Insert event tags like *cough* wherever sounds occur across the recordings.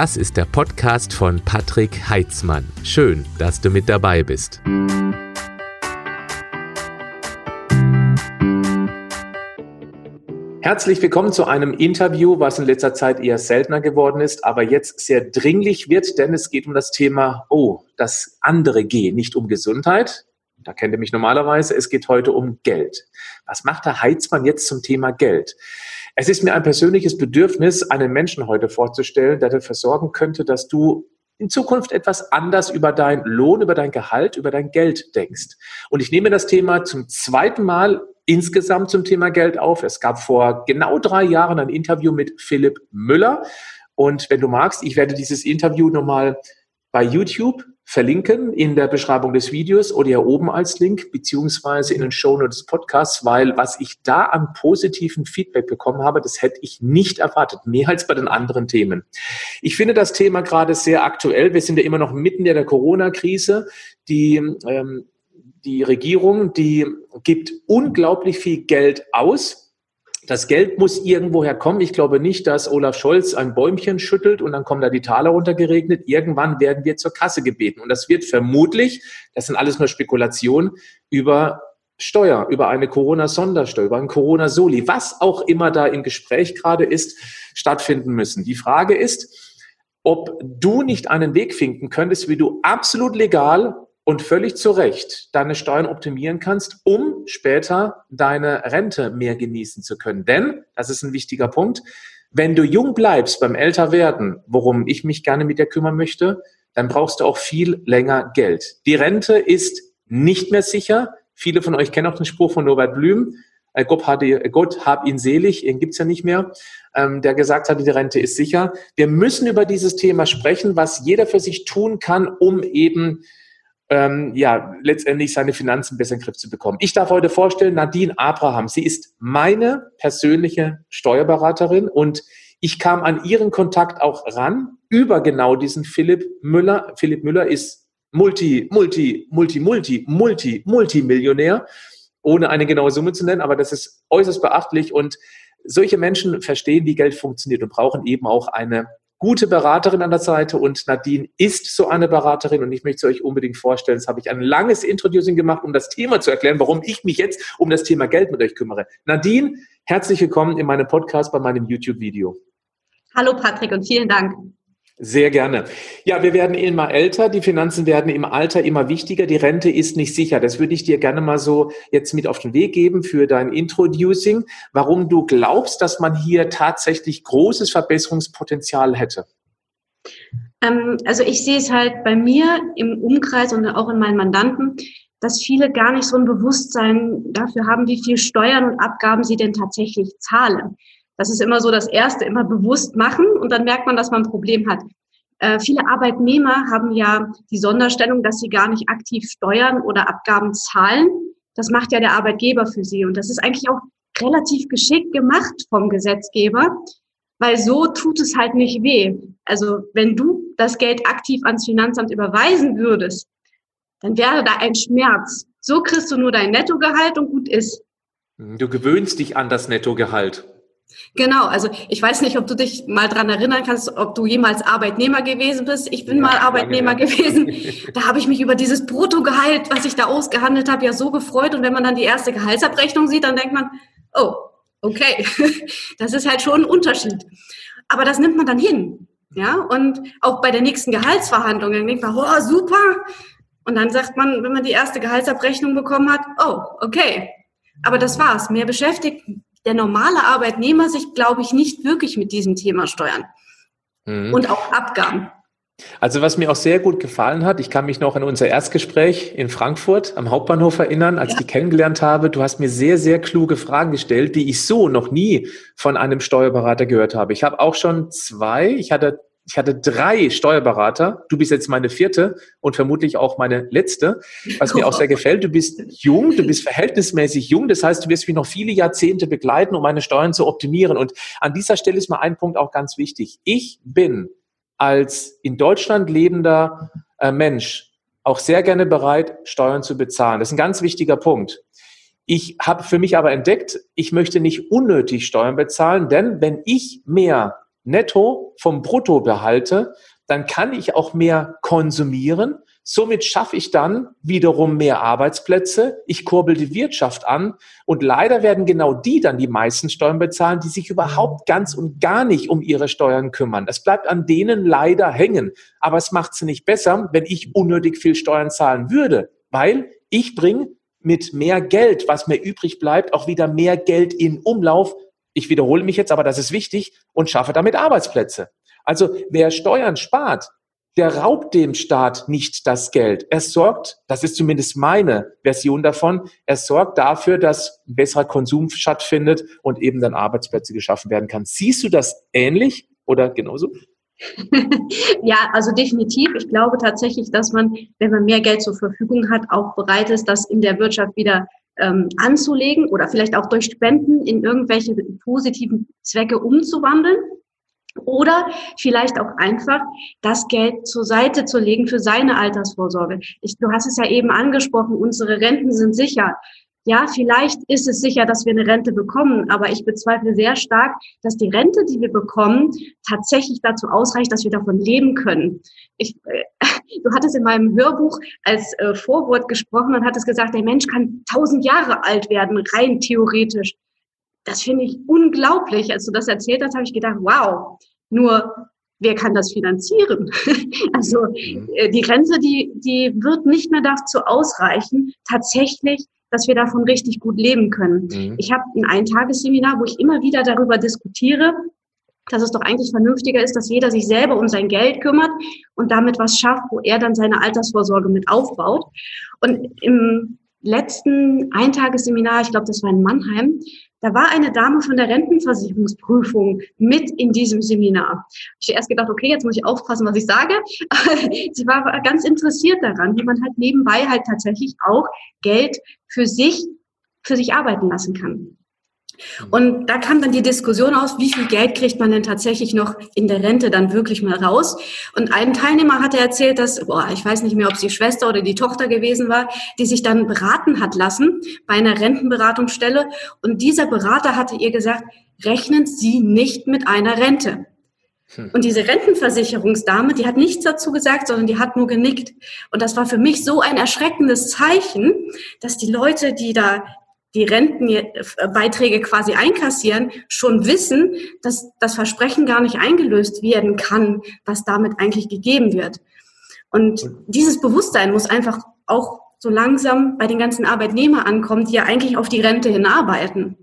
Das ist der Podcast von Patrick Heitzmann. Schön, dass du mit dabei bist. Herzlich willkommen zu einem Interview, was in letzter Zeit eher seltener geworden ist, aber jetzt sehr dringlich wird, denn es geht um das Thema, oh, das andere G, nicht um Gesundheit. Da kennt ihr mich normalerweise. Es geht heute um Geld. Was macht der Heizmann jetzt zum Thema Geld? Es ist mir ein persönliches Bedürfnis, einen Menschen heute vorzustellen, der dafür sorgen könnte, dass du in Zukunft etwas anders über dein Lohn, über dein Gehalt, über dein Geld denkst. Und ich nehme das Thema zum zweiten Mal insgesamt zum Thema Geld auf. Es gab vor genau drei Jahren ein Interview mit Philipp Müller. Und wenn du magst, ich werde dieses Interview nochmal bei YouTube verlinken in der Beschreibung des Videos oder hier oben als Link, beziehungsweise in den Show Notes des Podcasts, weil was ich da an positiven Feedback bekommen habe, das hätte ich nicht erwartet, mehr als bei den anderen Themen. Ich finde das Thema gerade sehr aktuell. Wir sind ja immer noch mitten in der Corona-Krise. Die, ähm, die Regierung, die gibt unglaublich viel Geld aus das Geld muss irgendwoher kommen. Ich glaube nicht, dass Olaf Scholz ein Bäumchen schüttelt und dann kommen da die Taler runtergeregnet. Irgendwann werden wir zur Kasse gebeten. Und das wird vermutlich, das sind alles nur Spekulationen, über Steuer, über eine Corona-Sondersteuer, über ein Corona-Soli, was auch immer da im Gespräch gerade ist, stattfinden müssen. Die Frage ist, ob du nicht einen Weg finden könntest, wie du absolut legal und völlig zu Recht deine Steuern optimieren kannst, um später deine Rente mehr genießen zu können. Denn, das ist ein wichtiger Punkt, wenn du jung bleibst beim Älterwerden, worum ich mich gerne mit dir kümmern möchte, dann brauchst du auch viel länger Geld. Die Rente ist nicht mehr sicher. Viele von euch kennen auch den Spruch von Norbert Blüm. Äh, Gott, hatte, Gott hab ihn selig, ihn gibt's ja nicht mehr, ähm, der gesagt hatte, die Rente ist sicher. Wir müssen über dieses Thema sprechen, was jeder für sich tun kann, um eben ähm, ja, letztendlich seine Finanzen besser in den Griff zu bekommen. Ich darf heute vorstellen, Nadine Abraham. Sie ist meine persönliche Steuerberaterin und ich kam an ihren Kontakt auch ran über genau diesen Philipp Müller. Philipp Müller ist Multi, Multi, Multi, Multi, Multi, Multimillionär, ohne eine genaue Summe zu nennen, aber das ist äußerst beachtlich und solche Menschen verstehen, wie Geld funktioniert und brauchen eben auch eine gute Beraterin an der Seite und Nadine ist so eine Beraterin und ich möchte euch unbedingt vorstellen, das habe ich ein langes Introducing gemacht, um das Thema zu erklären, warum ich mich jetzt um das Thema Geld mit euch kümmere. Nadine, herzlich willkommen in meinem Podcast bei meinem YouTube-Video. Hallo Patrick und vielen Dank. Sehr gerne. Ja, wir werden immer älter, die Finanzen werden im Alter immer wichtiger, die Rente ist nicht sicher. Das würde ich dir gerne mal so jetzt mit auf den Weg geben für dein Introducing, warum du glaubst, dass man hier tatsächlich großes Verbesserungspotenzial hätte. Ähm, also ich sehe es halt bei mir im Umkreis und auch in meinen Mandanten, dass viele gar nicht so ein Bewusstsein dafür haben, wie viel Steuern und Abgaben sie denn tatsächlich zahlen. Das ist immer so das Erste, immer bewusst machen und dann merkt man, dass man ein Problem hat. Äh, viele Arbeitnehmer haben ja die Sonderstellung, dass sie gar nicht aktiv Steuern oder Abgaben zahlen. Das macht ja der Arbeitgeber für sie und das ist eigentlich auch relativ geschickt gemacht vom Gesetzgeber, weil so tut es halt nicht weh. Also wenn du das Geld aktiv ans Finanzamt überweisen würdest, dann wäre da ein Schmerz. So kriegst du nur dein Nettogehalt und gut ist. Du gewöhnst dich an das Nettogehalt. Genau, also ich weiß nicht, ob du dich mal dran erinnern kannst, ob du jemals Arbeitnehmer gewesen bist. Ich bin ja, mal Arbeitnehmer lange, gewesen. *laughs* Da habe ich mich über dieses Bruttogehalt, was ich da ausgehandelt habe, ja so gefreut. Und wenn man dann die erste Gehaltsabrechnung sieht, dann denkt man, oh, okay, *laughs* das ist halt schon ein Unterschied. Aber das nimmt man dann hin. Ja, und auch bei der nächsten Gehaltsverhandlung, dann denkt man, oh, super. Und dann sagt man, wenn man die erste Gehaltsabrechnung bekommen hat, oh, okay. Aber das war's. Mehr beschäftigt der normale Arbeitnehmer sich, glaube ich, nicht wirklich mit diesem Thema steuern. Mhm. Und auch Abgaben. Also was mir auch sehr gut gefallen hat, ich kann mich noch an unser Erstgespräch in Frankfurt am Hauptbahnhof erinnern, als ja. ich die kennengelernt habe. Du hast mir sehr, sehr kluge Fragen gestellt, die ich so noch nie von einem Steuerberater gehört habe. Ich habe auch schon zwei, ich hatte ich hatte drei Steuerberater. Du bist jetzt meine vierte und vermutlich auch meine letzte, was mir auch sehr *laughs* gefällt. Du bist jung, du bist verhältnismäßig jung. Das heißt, du wirst mich noch viele Jahrzehnte begleiten, um meine Steuern zu optimieren. Und an dieser Stelle ist mir ein Punkt auch ganz wichtig. Ich bin als in Deutschland lebender äh, Mensch auch sehr gerne bereit, Steuern zu bezahlen. Das ist ein ganz wichtiger Punkt. Ich habe für mich aber entdeckt, ich möchte nicht unnötig Steuern bezahlen, denn wenn ich mehr netto vom Brutto behalte, dann kann ich auch mehr konsumieren. Somit schaffe ich dann wiederum mehr Arbeitsplätze. Ich kurbel die Wirtschaft an. Und leider werden genau die dann die meisten Steuern bezahlen, die sich überhaupt ganz und gar nicht um ihre Steuern kümmern. Das bleibt an denen leider hängen. Aber es macht sie nicht besser, wenn ich unnötig viel Steuern zahlen würde, weil ich bringe mit mehr Geld, was mir übrig bleibt, auch wieder mehr Geld in Umlauf. Ich wiederhole mich jetzt, aber das ist wichtig und schaffe damit Arbeitsplätze. Also wer Steuern spart, der raubt dem Staat nicht das Geld. Er sorgt, das ist zumindest meine Version davon, er sorgt dafür, dass besserer Konsum stattfindet und eben dann Arbeitsplätze geschaffen werden kann. Siehst du das ähnlich oder genauso? *laughs* ja, also definitiv. Ich glaube tatsächlich, dass man, wenn man mehr Geld zur Verfügung hat, auch bereit ist, das in der Wirtschaft wieder ähm, anzulegen oder vielleicht auch durch Spenden in irgendwelche positiven Zwecke umzuwandeln. Oder vielleicht auch einfach das Geld zur Seite zu legen für seine Altersvorsorge. Ich, du hast es ja eben angesprochen, unsere Renten sind sicher ja, vielleicht ist es sicher, dass wir eine Rente bekommen, aber ich bezweifle sehr stark, dass die Rente, die wir bekommen, tatsächlich dazu ausreicht, dass wir davon leben können. Ich, äh, *laughs* du hattest in meinem Hörbuch als äh, Vorwort gesprochen und hattest gesagt, der Mensch kann tausend Jahre alt werden, rein theoretisch. Das finde ich unglaublich. Als du das erzählt hast, habe ich gedacht, wow. Nur wer kann das finanzieren? *laughs* also mhm. äh, die Rente, die, die wird nicht mehr dazu ausreichen, tatsächlich dass wir davon richtig gut leben können. Mhm. Ich habe ein Eintagesseminar, wo ich immer wieder darüber diskutiere, dass es doch eigentlich vernünftiger ist, dass jeder sich selber um sein Geld kümmert und damit was schafft, wo er dann seine Altersvorsorge mit aufbaut. Und im letzten Eintagesseminar, ich glaube, das war in Mannheim, da war eine Dame von der Rentenversicherungsprüfung mit in diesem Seminar. Ich habe erst gedacht, okay, jetzt muss ich aufpassen, was ich sage. *laughs* Sie war ganz interessiert daran, wie man halt nebenbei halt tatsächlich auch Geld für sich, für sich arbeiten lassen kann. Mhm. Und da kam dann die Diskussion aus, wie viel Geld kriegt man denn tatsächlich noch in der Rente dann wirklich mal raus? Und ein Teilnehmer hatte erzählt, dass, boah, ich weiß nicht mehr, ob es die Schwester oder die Tochter gewesen war, die sich dann beraten hat lassen bei einer Rentenberatungsstelle. Und dieser Berater hatte ihr gesagt, rechnen Sie nicht mit einer Rente. Hm. Und diese Rentenversicherungsdame, die hat nichts dazu gesagt, sondern die hat nur genickt. Und das war für mich so ein erschreckendes Zeichen, dass die Leute, die da die Rentenbeiträge quasi einkassieren, schon wissen, dass das Versprechen gar nicht eingelöst werden kann, was damit eigentlich gegeben wird. Und dieses Bewusstsein muss einfach auch so langsam bei den ganzen Arbeitnehmern ankommen, die ja eigentlich auf die Rente hinarbeiten.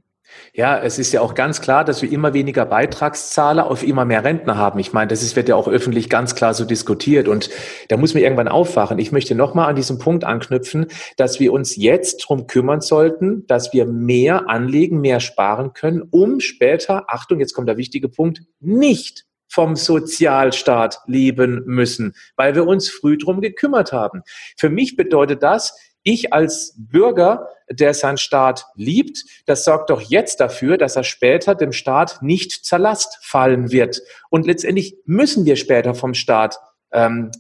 Ja, es ist ja auch ganz klar, dass wir immer weniger Beitragszahler auf immer mehr Rentner haben. Ich meine, das ist, wird ja auch öffentlich ganz klar so diskutiert und da muss man irgendwann aufwachen. Ich möchte nochmal an diesem Punkt anknüpfen, dass wir uns jetzt drum kümmern sollten, dass wir mehr anlegen, mehr sparen können, um später, Achtung, jetzt kommt der wichtige Punkt, nicht vom Sozialstaat leben müssen, weil wir uns früh drum gekümmert haben. Für mich bedeutet das, ich als Bürger, der seinen Staat liebt, das sorgt doch jetzt dafür, dass er später dem Staat nicht zur Last fallen wird. Und letztendlich müssen wir später vom Staat ähm,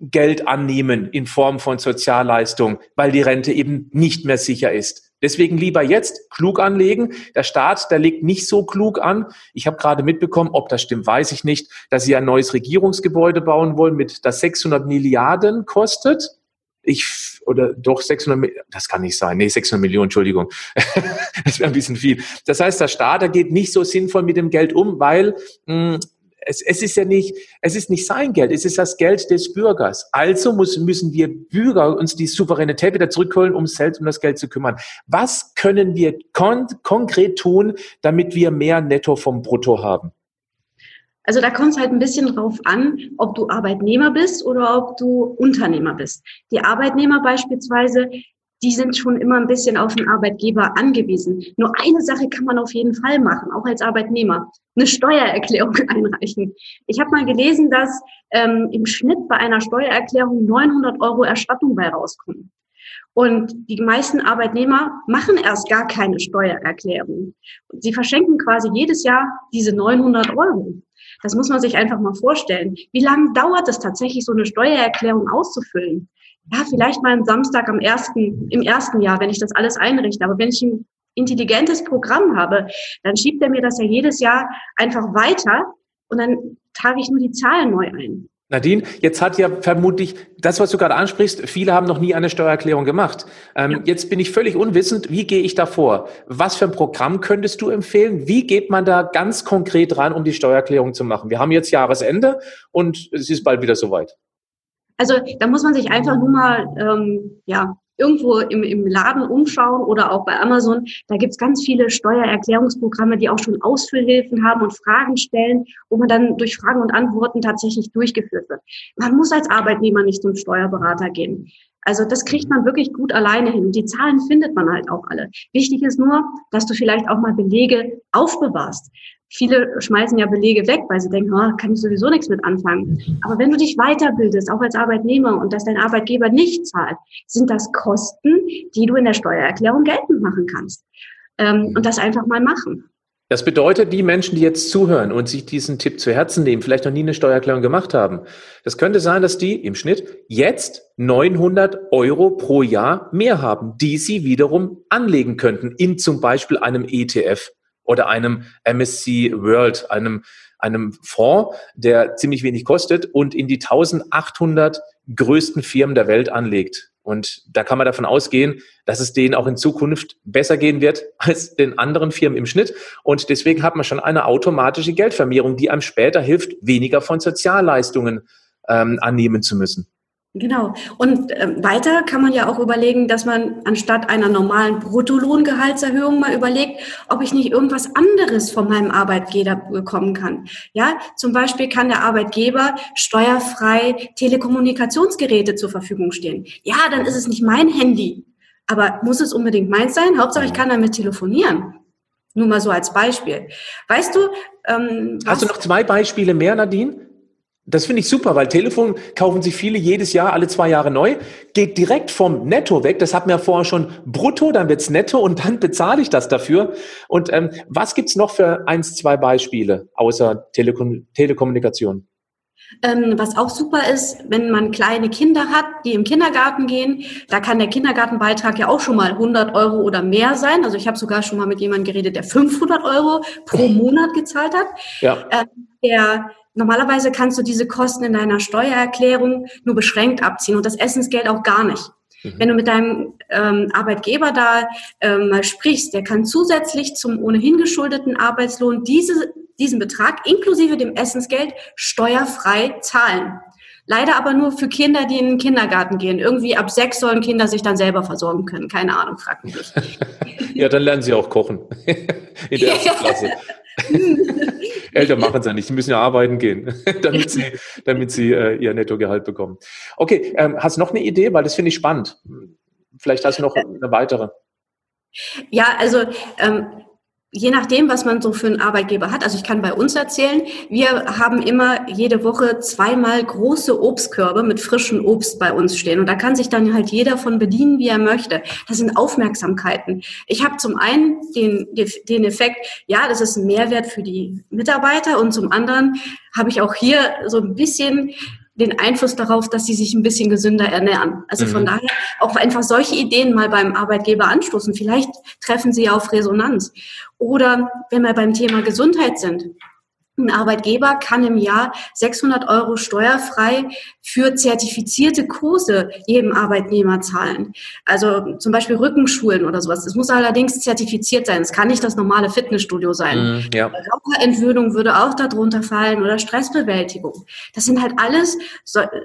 Geld annehmen in Form von Sozialleistung, weil die Rente eben nicht mehr sicher ist. Deswegen lieber jetzt klug anlegen. Der Staat, der legt nicht so klug an. Ich habe gerade mitbekommen, ob das stimmt, weiß ich nicht, dass sie ein neues Regierungsgebäude bauen wollen, mit das 600 Milliarden kostet ich, oder doch 600, das kann nicht sein, nee, 600 Millionen, Entschuldigung, *laughs* das wäre ein bisschen viel. Das heißt, der Staat, der geht nicht so sinnvoll mit dem Geld um, weil mh, hm, es, es ist ja nicht, es ist nicht sein Geld, es ist das Geld des Bürgers. Also muss, müssen wir Bürger uns die Souveränität wieder zurückholen, um selbst um das Geld zu kümmern. Was können wir kon konkret tun, damit wir mehr Netto vom Brutto haben? Also da kommt es halt ein bisschen drauf an, ob du Arbeitnehmer bist oder ob du Unternehmer bist. Die Arbeitnehmer beispielsweise, die sind schon immer ein bisschen auf den Arbeitgeber angewiesen. Nur eine Sache kann man auf jeden Fall machen, auch als Arbeitnehmer. Eine Steuererklärung *laughs* einreichen. Ich habe mal gelesen, dass ähm, im Schnitt bei einer Steuererklärung 900 Euro Erstattung bei rauskommen. Und die meisten Arbeitnehmer machen erst gar keine Steuererklärung. Sie verschenken quasi jedes Jahr diese 900 Euro. Das muss man sich einfach mal vorstellen. Wie lange dauert es tatsächlich, so eine Steuererklärung auszufüllen? Ja, vielleicht mal am Samstag am ersten, im ersten Jahr, wenn ich das alles einrichte. Aber wenn ich ein intelligentes Programm habe, dann schiebt er mir das ja jedes Jahr einfach weiter und dann trage ich nur die Zahlen neu ein. Nadine, jetzt hat ja vermutlich das, was du gerade ansprichst, viele haben noch nie eine Steuererklärung gemacht. Ähm, ja. Jetzt bin ich völlig unwissend, wie gehe ich da vor? Was für ein Programm könntest du empfehlen? Wie geht man da ganz konkret ran, um die Steuererklärung zu machen? Wir haben jetzt Jahresende und es ist bald wieder soweit. Also da muss man sich einfach nur mal ähm, ja, irgendwo im, im Laden umschauen oder auch bei Amazon, da gibt's ganz viele Steuererklärungsprogramme, die auch schon Ausfüllhilfen haben und Fragen stellen, wo man dann durch Fragen und Antworten tatsächlich durchgeführt wird. Man muss als Arbeitnehmer nicht zum Steuerberater gehen. Also das kriegt man wirklich gut alleine hin. Die Zahlen findet man halt auch alle. Wichtig ist nur, dass du vielleicht auch mal Belege aufbewahrst. Viele schmeißen ja Belege weg, weil sie denken, oh, kann ich sowieso nichts mit anfangen. Aber wenn du dich weiterbildest, auch als Arbeitnehmer, und dass dein Arbeitgeber nicht zahlt, sind das Kosten, die du in der Steuererklärung geltend machen kannst. Ähm, und das einfach mal machen. Das bedeutet, die Menschen, die jetzt zuhören und sich diesen Tipp zu Herzen nehmen, vielleicht noch nie eine Steuererklärung gemacht haben, das könnte sein, dass die im Schnitt jetzt 900 Euro pro Jahr mehr haben, die sie wiederum anlegen könnten in zum Beispiel einem ETF oder einem MSC World, einem, einem Fonds, der ziemlich wenig kostet und in die 1800 größten Firmen der Welt anlegt. Und da kann man davon ausgehen, dass es denen auch in Zukunft besser gehen wird *laughs* als den anderen Firmen im Schnitt. Und deswegen hat man schon eine automatische Geldvermehrung, die einem später hilft, weniger von Sozialleistungen ähm, annehmen zu müssen. Genau. Und äh, weiter kann man ja auch überlegen, dass man anstatt einer normalen Bruttolohngehaltserhöhung mal überlegt, ob ich nicht irgendwas anderes von meinem Arbeitgeber bekommen kann. Ja, zum Beispiel kann der Arbeitgeber steuerfrei Telekommunikationsgeräte zur Verfügung stehen. Ja, dann ist es nicht mein Handy. Aber muss es unbedingt meins sein? Hauptsache, ich kann damit telefonieren. Nur mal so als Beispiel. Weißt du, ähm, Hast du noch zwei Beispiele mehr, Nadine? Das finde ich super, weil Telefon kaufen sich viele jedes Jahr, alle zwei Jahre neu, geht direkt vom Netto weg. Das hat mir vorher schon brutto, dann wird's netto und dann bezahle ich das dafür. Und ähm, was gibt's noch für eins, zwei Beispiele außer Telekom Telekommunikation? Ähm, was auch super ist, wenn man kleine Kinder hat, die im Kindergarten gehen, da kann der Kindergartenbeitrag ja auch schon mal 100 Euro oder mehr sein. Also ich habe sogar schon mal mit jemandem geredet, der 500 Euro pro *laughs* Monat gezahlt hat. Ja. Äh, der Normalerweise kannst du diese Kosten in deiner Steuererklärung nur beschränkt abziehen und das Essensgeld auch gar nicht. Mhm. Wenn du mit deinem ähm, Arbeitgeber da ähm, mal sprichst, der kann zusätzlich zum ohnehin geschuldeten Arbeitslohn diese, diesen Betrag inklusive dem Essensgeld steuerfrei zahlen. Leider aber nur für Kinder, die in den Kindergarten gehen. Irgendwie ab sechs sollen Kinder sich dann selber versorgen können. Keine Ahnung, frag mich *laughs* ja, dann lernen sie auch kochen. *laughs* in der ersten Klasse. *laughs* Eltern machen es ja nicht, sie müssen ja arbeiten gehen, *laughs* damit sie, damit sie äh, ihr Nettogehalt bekommen. Okay, ähm, hast du noch eine Idee? Weil das finde ich spannend. Vielleicht hast du noch eine weitere. Ja, also ähm, je nachdem, was man so für einen Arbeitgeber hat. Also ich kann bei uns erzählen, wir haben immer jede Woche zweimal große Obstkörbe mit frischem Obst bei uns stehen. Und da kann sich dann halt jeder von bedienen, wie er möchte. Das sind Aufmerksamkeiten. Ich habe zum einen den, den Effekt, ja, das ist ein Mehrwert für die Mitarbeiter. Und zum anderen habe ich auch hier so ein bisschen den Einfluss darauf, dass sie sich ein bisschen gesünder ernähren. Also mhm. von daher auch einfach solche Ideen mal beim Arbeitgeber anstoßen. Vielleicht treffen sie auf Resonanz. Oder wenn wir beim Thema Gesundheit sind, ein Arbeitgeber kann im Jahr 600 Euro steuerfrei für zertifizierte Kurse jedem Arbeitnehmer zahlen. Also zum Beispiel Rückenschulen oder sowas. Das muss allerdings zertifiziert sein. Es kann nicht das normale Fitnessstudio sein. Mm, ja. Raucherentwöhnung würde auch darunter fallen oder Stressbewältigung. Das sind halt alles,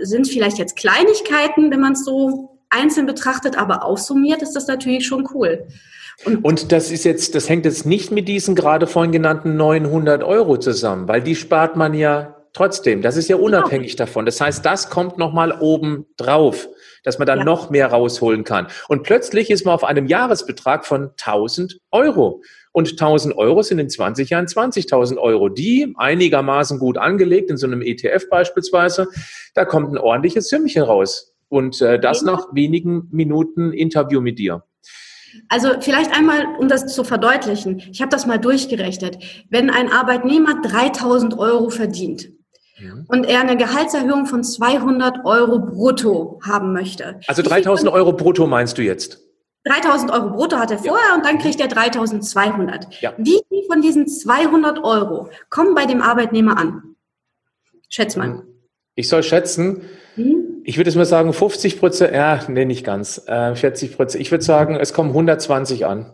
sind vielleicht jetzt Kleinigkeiten, wenn man es so einzeln betrachtet, aber aufsummiert ist das natürlich schon cool. Und, das ist jetzt, das hängt jetzt nicht mit diesen gerade vorhin genannten 900 Euro zusammen, weil die spart man ja trotzdem. Das ist ja genau. unabhängig genau. davon. Das heißt, das kommt nochmal oben drauf, dass man dann ja. noch mehr rausholen kann. Und plötzlich ist man auf einem Jahresbetrag von 1000 Euro. Und 1000 Euro sind in 20 Jahren 20.000 Euro. Die einigermaßen gut angelegt, in so einem ETF beispielsweise, da kommt ein ordentliches Sümmchen raus. Und äh, das genau. nach wenigen Minuten Interview mit dir. Also vielleicht einmal, um das zu verdeutlichen. Ich habe das mal durchgerechnet. Wenn ein Arbeitnehmer 3000 Euro verdient ja. und er eine Gehaltserhöhung von 200 Euro brutto haben möchte. Also 3000 Euro brutto meinst du jetzt? 3000 Euro brutto hat er vorher ja. und dann kriegt er 3200. Ja. Wie viel von diesen 200 Euro kommen bei dem Arbeitnehmer an? Schätz mal. Ich soll schätzen. Hm? Ich würde es mal sagen, 50 Prozent, ja, nee, nicht ganz. Äh, 40 Prozent. Ich würde sagen, es kommen 120 an.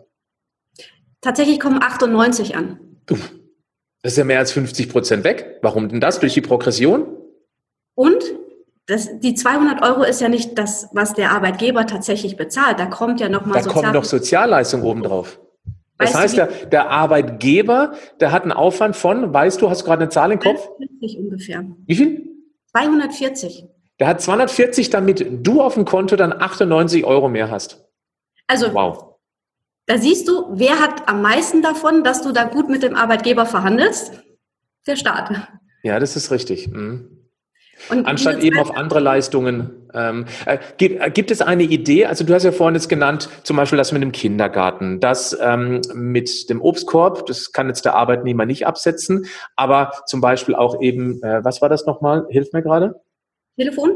Tatsächlich kommen 98 an. Das ist ja mehr als 50 Prozent weg. Warum denn das? Durch die Progression? Und das, die 200 Euro ist ja nicht das, was der Arbeitgeber tatsächlich bezahlt. Da kommt ja nochmal Da kommt noch Sozialleistung obendrauf. Das weißt heißt, der, der Arbeitgeber, der hat einen Aufwand von, weißt du, hast du gerade eine Zahl im Kopf? 240 ungefähr. Wie viel? 240. Der hat 240, damit du auf dem Konto dann 98 Euro mehr hast. Also, wow. Da siehst du, wer hat am meisten davon, dass du da gut mit dem Arbeitgeber verhandelst? Der Staat. Ja, das ist richtig. Mhm. Anstatt eben auf andere Leistungen. Ähm, äh, gibt, äh, gibt, es eine Idee? Also du hast ja vorhin jetzt genannt, zum Beispiel das mit dem Kindergarten, das ähm, mit dem Obstkorb, das kann jetzt der Arbeitnehmer nicht absetzen, aber zum Beispiel auch eben, äh, was war das nochmal? Hilf mir gerade. Telefon.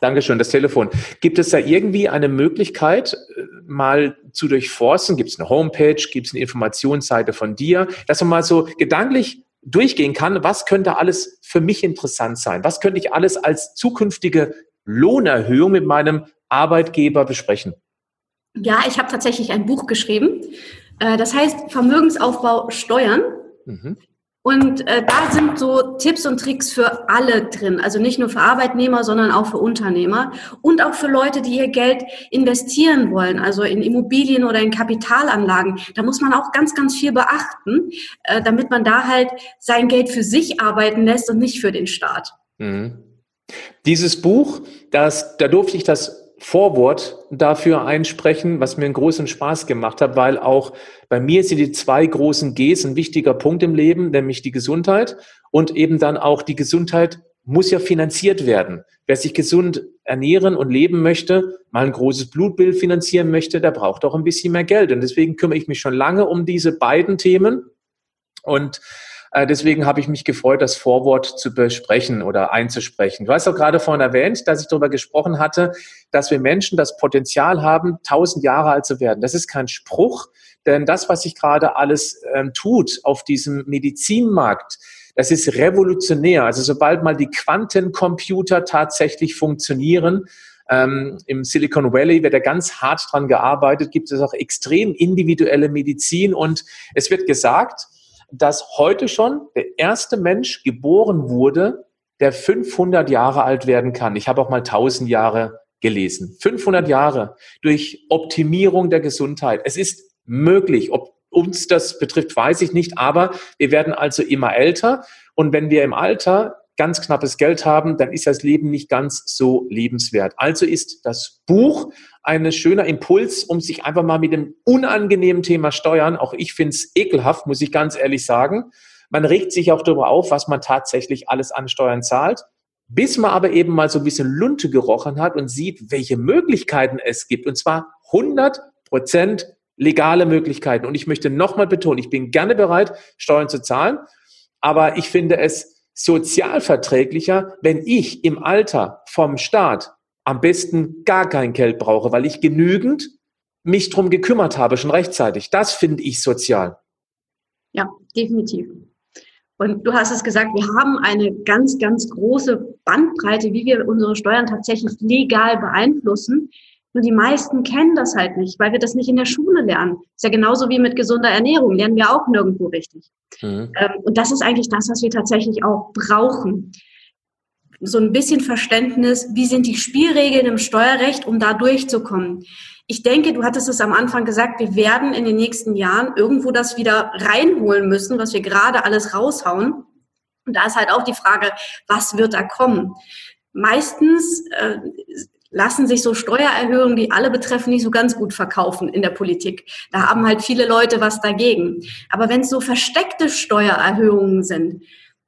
Dankeschön, das Telefon. Gibt es da irgendwie eine Möglichkeit, äh, mal zu durchforsten? Gibt es eine Homepage? Gibt es eine Informationsseite von dir? Dass man mal so gedanklich durchgehen kann, was könnte alles für mich interessant sein? Was könnte ich alles als zukünftige Lohnerhöhung mit meinem Arbeitgeber besprechen? Ja, ich habe tatsächlich ein Buch geschrieben. Äh, das heißt Vermögensaufbau Steuern. Mhm. Und äh, da sind so Tipps und Tricks für alle drin. Also nicht nur für Arbeitnehmer, sondern auch für Unternehmer und auch für Leute, die ihr Geld investieren wollen, also in Immobilien oder in Kapitalanlagen. Da muss man auch ganz, ganz viel beachten, äh, damit man da halt sein Geld für sich arbeiten lässt und nicht für den Staat. Mhm. Dieses Buch, das, da durfte ich das Vorwort dafür einsprechen, was mir einen großen Spaß gemacht hat, weil auch bei mir sind die zwei großen Gs ein wichtiger Punkt im Leben, nämlich die Gesundheit und eben dann auch die Gesundheit muss ja finanziert werden. Wer sich gesund ernähren und leben möchte, mal ein großes Blutbild finanzieren möchte, der braucht auch ein bisschen mehr Geld. Und deswegen kümmere ich mich schon lange um diese beiden Themen. Und deswegen habe ich mich gefreut, das Vorwort zu besprechen oder einzusprechen. Du hast auch gerade vorhin erwähnt, dass ich darüber gesprochen hatte, dass wir Menschen das Potenzial haben, tausend Jahre alt zu werden. Das ist kein Spruch, denn das, was sich gerade alles ähm, tut auf diesem Medizinmarkt, das ist revolutionär. Also sobald mal die Quantencomputer tatsächlich funktionieren, ähm, Im Silicon Valley wird da ganz hart dran gearbeitet, gibt es auch extrem individuelle Medizin und es wird gesagt, dass heute schon der erste Mensch geboren wurde, der 500 Jahre alt werden kann. Ich habe auch mal 1000 Jahre gelesen. 500 Jahre durch Optimierung der Gesundheit. Es ist möglich. Ob uns das betrifft, weiß ich nicht. Aber wir werden also immer älter. Und wenn wir im Alter ganz knappes Geld haben, dann ist das Leben nicht ganz so lebenswert. Also ist das Buch ein schöner Impuls, um sich einfach mal mit dem unangenehmen Thema Steuern, auch ich finde es ekelhaft, muss ich ganz ehrlich sagen. Man regt sich auch darüber auf, was man tatsächlich alles an Steuern zahlt, bis man aber eben mal so ein bisschen Lunte gerochen hat und sieht, welche Möglichkeiten es gibt. Und zwar 100 Prozent legale Möglichkeiten. Und ich möchte nochmal betonen, ich bin gerne bereit, Steuern zu zahlen, aber ich finde es sozialverträglicher, wenn ich im Alter vom Staat am besten gar kein Geld brauche, weil ich genügend mich drum gekümmert habe, schon rechtzeitig. Das finde ich sozial. Ja, definitiv. Und du hast es gesagt, wir haben eine ganz, ganz große Bandbreite, wie wir unsere Steuern tatsächlich legal beeinflussen. Nur die meisten kennen das halt nicht, weil wir das nicht in der Schule lernen. Ist ja genauso wie mit gesunder Ernährung, lernen wir auch nirgendwo richtig. Mhm. Ähm, und das ist eigentlich das, was wir tatsächlich auch brauchen so ein bisschen Verständnis, wie sind die Spielregeln im Steuerrecht, um da durchzukommen. Ich denke, du hattest es am Anfang gesagt, wir werden in den nächsten Jahren irgendwo das wieder reinholen müssen, was wir gerade alles raushauen. Und da ist halt auch die Frage, was wird da kommen? Meistens äh, lassen sich so Steuererhöhungen, die alle betreffen, nicht so ganz gut verkaufen in der Politik. Da haben halt viele Leute was dagegen. Aber wenn es so versteckte Steuererhöhungen sind,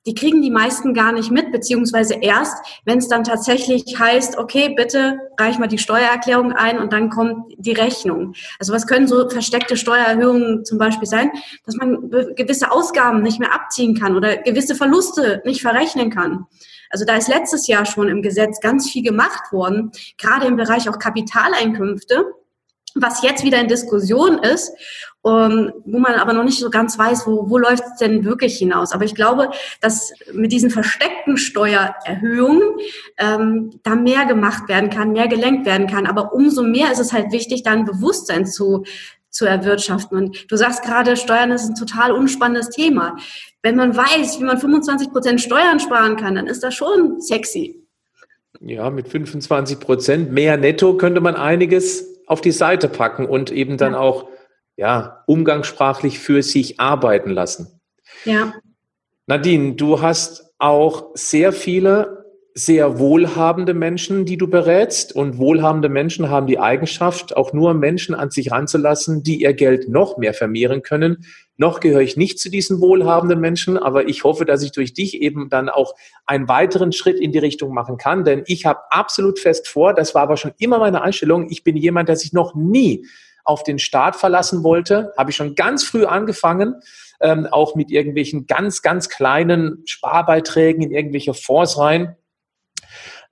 die kriegen die meisten gar nicht mit, beziehungsweise erst, wenn es dann tatsächlich heißt, okay, bitte reich mal die Steuererklärung ein und dann kommt die Rechnung. Also was können so versteckte Steuererhöhungen zum Beispiel sein, dass man gewisse Ausgaben nicht mehr abziehen kann oder gewisse Verluste nicht verrechnen kann. Also da ist letztes Jahr schon im Gesetz ganz viel gemacht worden, gerade im Bereich auch Kapitaleinkünfte was jetzt wieder in Diskussion ist. Um, wo man aber noch nicht so ganz weiß, wo, wo läuft es denn wirklich hinaus. Aber ich glaube, dass mit diesen versteckten Steuererhöhungen ähm, da mehr gemacht werden kann, mehr gelenkt werden kann. Aber umso mehr ist es halt wichtig, dann Bewusstsein zu zu erwirtschaften. Und du sagst gerade, Steuern ist ein total unspannendes Thema. Wenn man weiß, wie man 25 Prozent Steuern sparen kann, dann ist das schon sexy. Ja, mit 25 Prozent mehr netto könnte man einiges auf die Seite packen und eben dann ja. auch ja, umgangssprachlich für sich arbeiten lassen. Ja. Nadine, du hast auch sehr viele sehr wohlhabende Menschen, die du berätst. Und wohlhabende Menschen haben die Eigenschaft, auch nur Menschen an sich ranzulassen, die ihr Geld noch mehr vermehren können. Noch gehöre ich nicht zu diesen wohlhabenden Menschen, aber ich hoffe, dass ich durch dich eben dann auch einen weiteren Schritt in die Richtung machen kann. Denn ich habe absolut fest vor, das war aber schon immer meine Einstellung, ich bin jemand, der sich noch nie auf den Staat verlassen wollte. Habe ich schon ganz früh angefangen. Ähm, auch mit irgendwelchen ganz, ganz kleinen Sparbeiträgen in irgendwelche Fonds rein.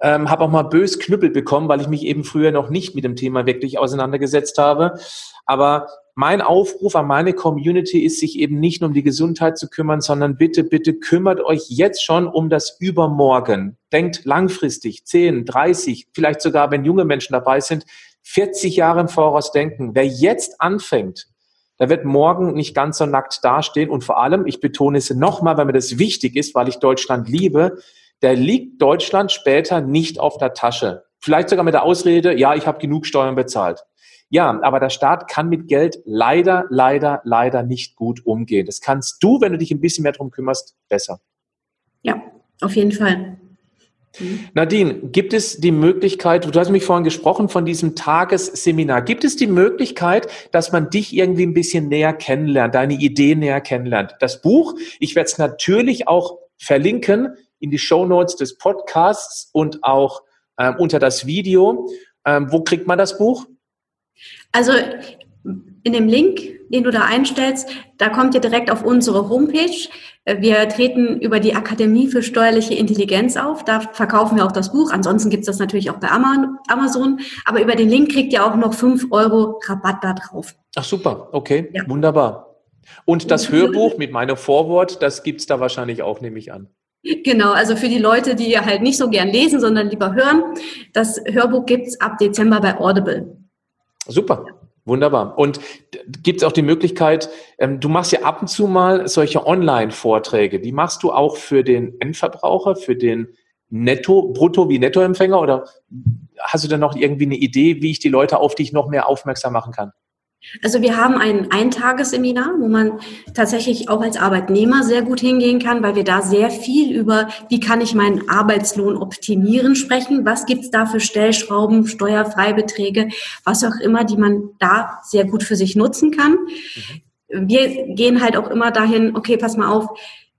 Ähm, habe auch mal bös Knüppel bekommen, weil ich mich eben früher noch nicht mit dem Thema wirklich auseinandergesetzt habe. Aber mein Aufruf an meine Community ist, sich eben nicht nur um die Gesundheit zu kümmern, sondern bitte, bitte kümmert euch jetzt schon um das Übermorgen. Denkt langfristig, 10, 30, vielleicht sogar, wenn junge Menschen dabei sind, 40 Jahre im Voraus denken. Wer jetzt anfängt, der wird morgen nicht ganz so nackt dastehen. Und vor allem, ich betone es nochmal, weil mir das wichtig ist, weil ich Deutschland liebe, der liegt Deutschland später nicht auf der Tasche. Vielleicht sogar mit der Ausrede, ja, ich habe genug Steuern bezahlt. Ja, aber der Staat kann mit Geld leider, leider, leider nicht gut umgehen. Das kannst du, wenn du dich ein bisschen mehr darum kümmerst, besser. Ja, auf jeden Fall. Nadine, gibt es die Möglichkeit, du hast mich vorhin gesprochen von diesem Tagesseminar, gibt es die Möglichkeit, dass man dich irgendwie ein bisschen näher kennenlernt, deine Ideen näher kennenlernt? Das Buch, ich werde es natürlich auch verlinken, in die Show Notes des Podcasts und auch ähm, unter das Video. Ähm, wo kriegt man das Buch? Also in dem Link, den du da einstellst, da kommt ihr direkt auf unsere Homepage. Wir treten über die Akademie für steuerliche Intelligenz auf. Da verkaufen wir auch das Buch. Ansonsten gibt es das natürlich auch bei Amazon. Aber über den Link kriegt ihr auch noch fünf Euro Rabatt da drauf. Ach super, okay, ja. wunderbar. Und das Hörbuch mit meinem Vorwort, das gibt es da wahrscheinlich auch, nehme ich an. Genau, also für die Leute, die halt nicht so gern lesen, sondern lieber hören, das Hörbuch gibt es ab Dezember bei Audible. Super, wunderbar. Und gibt es auch die Möglichkeit, ähm, du machst ja ab und zu mal solche Online-Vorträge, die machst du auch für den Endverbraucher, für den Netto, Brutto wie Nettoempfänger oder hast du da noch irgendwie eine Idee, wie ich die Leute auf dich noch mehr aufmerksam machen kann? Also wir haben ein Eintagesseminar, wo man tatsächlich auch als Arbeitnehmer sehr gut hingehen kann, weil wir da sehr viel über, wie kann ich meinen Arbeitslohn optimieren sprechen, was gibt's da für Stellschrauben, Steuerfreibeträge, was auch immer, die man da sehr gut für sich nutzen kann. Mhm. Wir gehen halt auch immer dahin, okay, pass mal auf,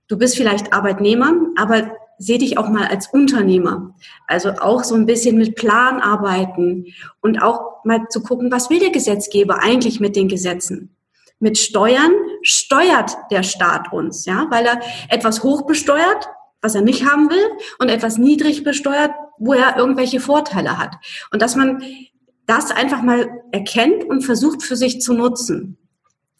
du bist vielleicht Arbeitnehmer, aber seh dich auch mal als Unternehmer. Also auch so ein bisschen mit Plan arbeiten und auch mal zu gucken, was will der Gesetzgeber eigentlich mit den Gesetzen? Mit Steuern steuert der Staat uns, ja, weil er etwas hoch besteuert, was er nicht haben will, und etwas niedrig besteuert, wo er irgendwelche Vorteile hat. Und dass man das einfach mal erkennt und versucht für sich zu nutzen.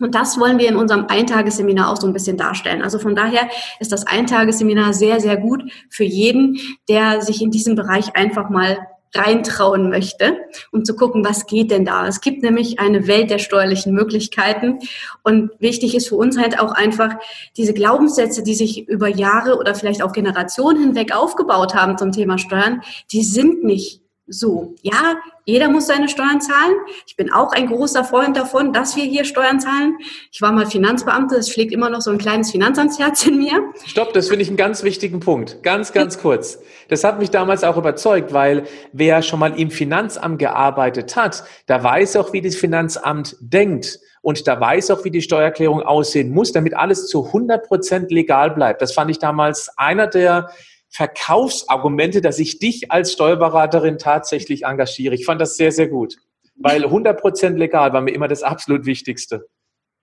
Und das wollen wir in unserem Eintagesseminar auch so ein bisschen darstellen. Also von daher ist das Eintagesseminar sehr, sehr gut für jeden, der sich in diesem Bereich einfach mal reintrauen möchte, um zu gucken, was geht denn da. Es gibt nämlich eine Welt der steuerlichen Möglichkeiten. Und wichtig ist für uns halt auch einfach diese Glaubenssätze, die sich über Jahre oder vielleicht auch Generationen hinweg aufgebaut haben zum Thema Steuern, die sind nicht so, ja, jeder muss seine Steuern zahlen. Ich bin auch ein großer Freund davon, dass wir hier Steuern zahlen. Ich war mal Finanzbeamte, es schlägt immer noch so ein kleines Finanzamtsherz in mir. Stopp, das finde ich einen ganz wichtigen Punkt. Ganz, ganz kurz. Das hat mich damals auch überzeugt, weil wer schon mal im Finanzamt gearbeitet hat, da weiß auch, wie das Finanzamt denkt. Und da weiß auch, wie die Steuererklärung aussehen muss, damit alles zu 100 Prozent legal bleibt. Das fand ich damals einer der Verkaufsargumente, dass ich dich als Steuerberaterin tatsächlich engagiere. Ich fand das sehr, sehr gut, weil 100% legal war mir immer das absolut Wichtigste.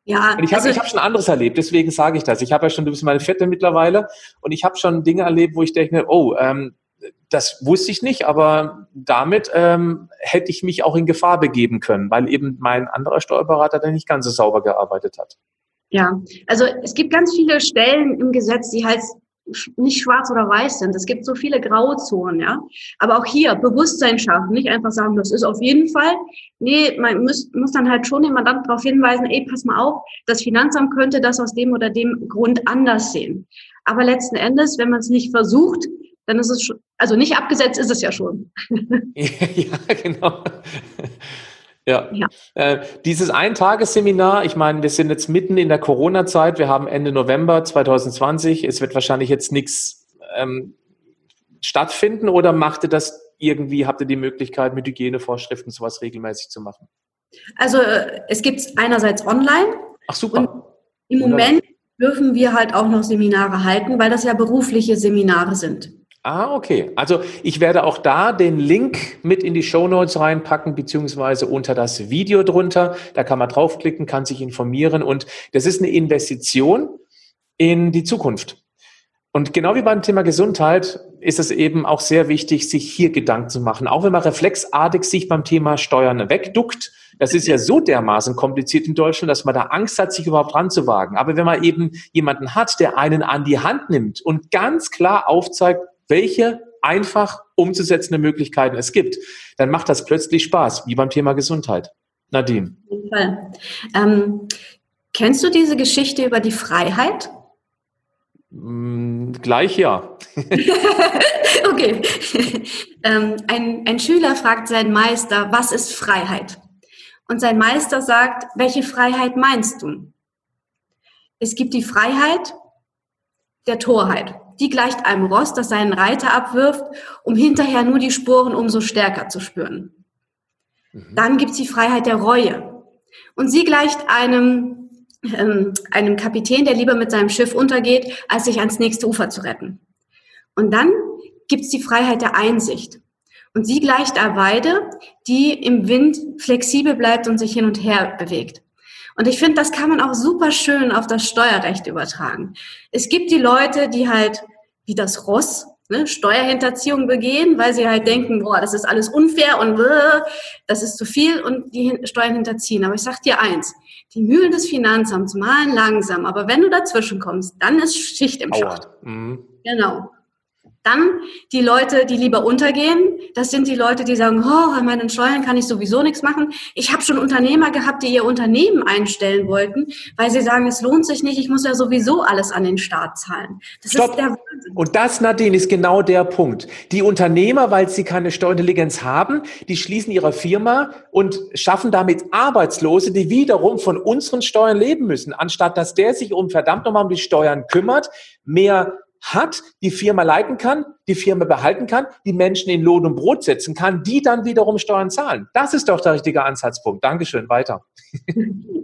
Ja, und ich habe also, hab schon anderes erlebt, deswegen sage ich das. Ich habe ja schon, du bist meine Fette mittlerweile und ich habe schon Dinge erlebt, wo ich denke, oh, ähm, das wusste ich nicht, aber damit ähm, hätte ich mich auch in Gefahr begeben können, weil eben mein anderer Steuerberater dann nicht ganz so sauber gearbeitet hat. Ja, also es gibt ganz viele Stellen im Gesetz, die halt nicht schwarz oder weiß sind. Es gibt so viele Grauzonen, ja. Aber auch hier Bewusstsein schaffen, nicht einfach sagen, das ist auf jeden Fall. Nee, man muss, muss dann halt schon den Mandant darauf hinweisen, ey, pass mal auf, das Finanzamt könnte das aus dem oder dem Grund anders sehen. Aber letzten Endes, wenn man es nicht versucht, dann ist es schon, also nicht abgesetzt ist es ja schon. *laughs* ja, genau. Ja. ja. Äh, dieses Eintagesseminar, ich meine, wir sind jetzt mitten in der Corona-Zeit, wir haben Ende November 2020, es wird wahrscheinlich jetzt nichts ähm, stattfinden oder macht ihr das irgendwie, habt ihr die Möglichkeit, mit Hygienevorschriften sowas regelmäßig zu machen? Also äh, es gibt es einerseits online. Ach super. Und Im Moment dürfen wir halt auch noch Seminare halten, weil das ja berufliche Seminare sind. Ah, okay. Also ich werde auch da den Link mit in die Show Notes reinpacken, beziehungsweise unter das Video drunter. Da kann man draufklicken, kann sich informieren und das ist eine Investition in die Zukunft. Und genau wie beim Thema Gesundheit ist es eben auch sehr wichtig, sich hier Gedanken zu machen. Auch wenn man reflexartig sich beim Thema Steuern wegduckt. Das ist ja so dermaßen kompliziert in Deutschland, dass man da Angst hat, sich überhaupt ranzuwagen. Aber wenn man eben jemanden hat, der einen an die Hand nimmt und ganz klar aufzeigt, welche einfach umzusetzende Möglichkeiten es gibt, dann macht das plötzlich Spaß, wie beim Thema Gesundheit. Nadine. Auf jeden Fall. Ähm, kennst du diese Geschichte über die Freiheit? Mm, gleich ja. *laughs* okay. ähm, ein, ein Schüler fragt seinen Meister, was ist Freiheit? Und sein Meister sagt, welche Freiheit meinst du? Es gibt die Freiheit der Torheit die gleicht einem Ross, das seinen Reiter abwirft, um hinterher nur die Sporen umso stärker zu spüren. Mhm. Dann gibt's die Freiheit der Reue. Und sie gleicht einem, ähm, einem Kapitän, der lieber mit seinem Schiff untergeht, als sich ans nächste Ufer zu retten. Und dann gibt's die Freiheit der Einsicht. Und sie gleicht der Weide, die im Wind flexibel bleibt und sich hin und her bewegt. Und ich finde, das kann man auch super schön auf das Steuerrecht übertragen. Es gibt die Leute, die halt wie das Ross ne, Steuerhinterziehung begehen, weil sie halt denken, boah, das ist alles unfair und äh, das ist zu viel und die Steuern hinterziehen. Aber ich sag dir eins, die Mühlen des Finanzamts malen langsam, aber wenn du dazwischen kommst, dann ist Schicht im Schacht. Mhm. Genau. Dann die Leute, die lieber untergehen, das sind die Leute, die sagen, oh, an meinen Steuern kann ich sowieso nichts machen. Ich habe schon Unternehmer gehabt, die ihr Unternehmen einstellen wollten, weil sie sagen, es lohnt sich nicht, ich muss ja sowieso alles an den Staat zahlen. Das Stopp. ist der Wahnsinn. Und das, Nadine, ist genau der Punkt. Die Unternehmer, weil sie keine Steuerintelligenz haben, die schließen ihre Firma und schaffen damit Arbeitslose, die wiederum von unseren Steuern leben müssen, anstatt dass der sich um verdammt nochmal um die Steuern kümmert, mehr hat, die Firma leiten kann, die Firma behalten kann, die Menschen in Lohn und Brot setzen kann, die dann wiederum Steuern zahlen. Das ist doch der richtige Ansatzpunkt. Dankeschön, weiter. *laughs*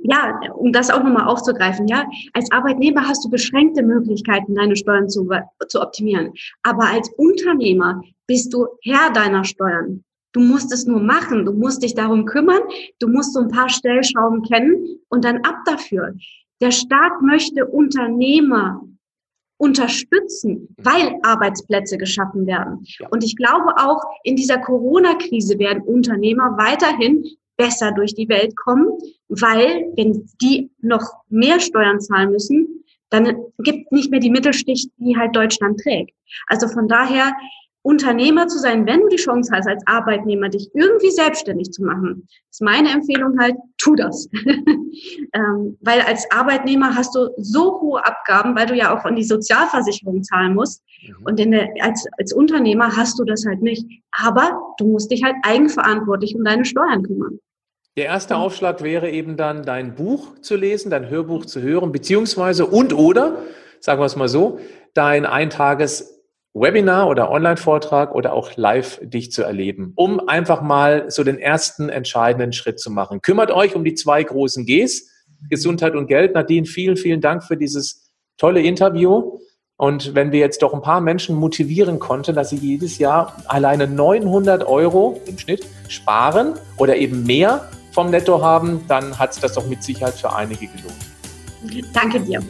Ja, um das auch nochmal aufzugreifen, ja. Als Arbeitnehmer hast du beschränkte Möglichkeiten, deine Steuern zu, zu optimieren. Aber als Unternehmer bist du Herr deiner Steuern. Du musst es nur machen. Du musst dich darum kümmern. Du musst so ein paar Stellschrauben kennen und dann ab dafür. Der Staat möchte Unternehmer unterstützen, weil Arbeitsplätze geschaffen werden. Und ich glaube auch, in dieser Corona-Krise werden Unternehmer weiterhin besser durch die Welt kommen, weil wenn die noch mehr Steuern zahlen müssen, dann gibt nicht mehr die Mittelschicht, die halt Deutschland trägt. Also von daher Unternehmer zu sein, wenn du die Chance hast, als Arbeitnehmer dich irgendwie selbstständig zu machen, ist meine Empfehlung halt, tu das. *laughs* ähm, weil als Arbeitnehmer hast du so hohe Abgaben, weil du ja auch an die Sozialversicherung zahlen musst. Mhm. Und der, als, als Unternehmer hast du das halt nicht. Aber du musst dich halt eigenverantwortlich um deine Steuern kümmern. Der erste Aufschlag wäre eben dann, dein Buch zu lesen, dein Hörbuch zu hören, beziehungsweise und oder, sagen wir es mal so, dein Eintages Webinar oder Online-Vortrag oder auch live dich zu erleben, um einfach mal so den ersten entscheidenden Schritt zu machen. Kümmert euch um die zwei großen Gs, Gesundheit und Geld. Nadine, vielen, vielen Dank für dieses tolle Interview. Und wenn wir jetzt doch ein paar Menschen motivieren konnten, dass sie jedes Jahr alleine 900 Euro im Schnitt sparen oder eben mehr vom Netto haben, dann hat es das doch mit Sicherheit für einige gelohnt. Danke dir.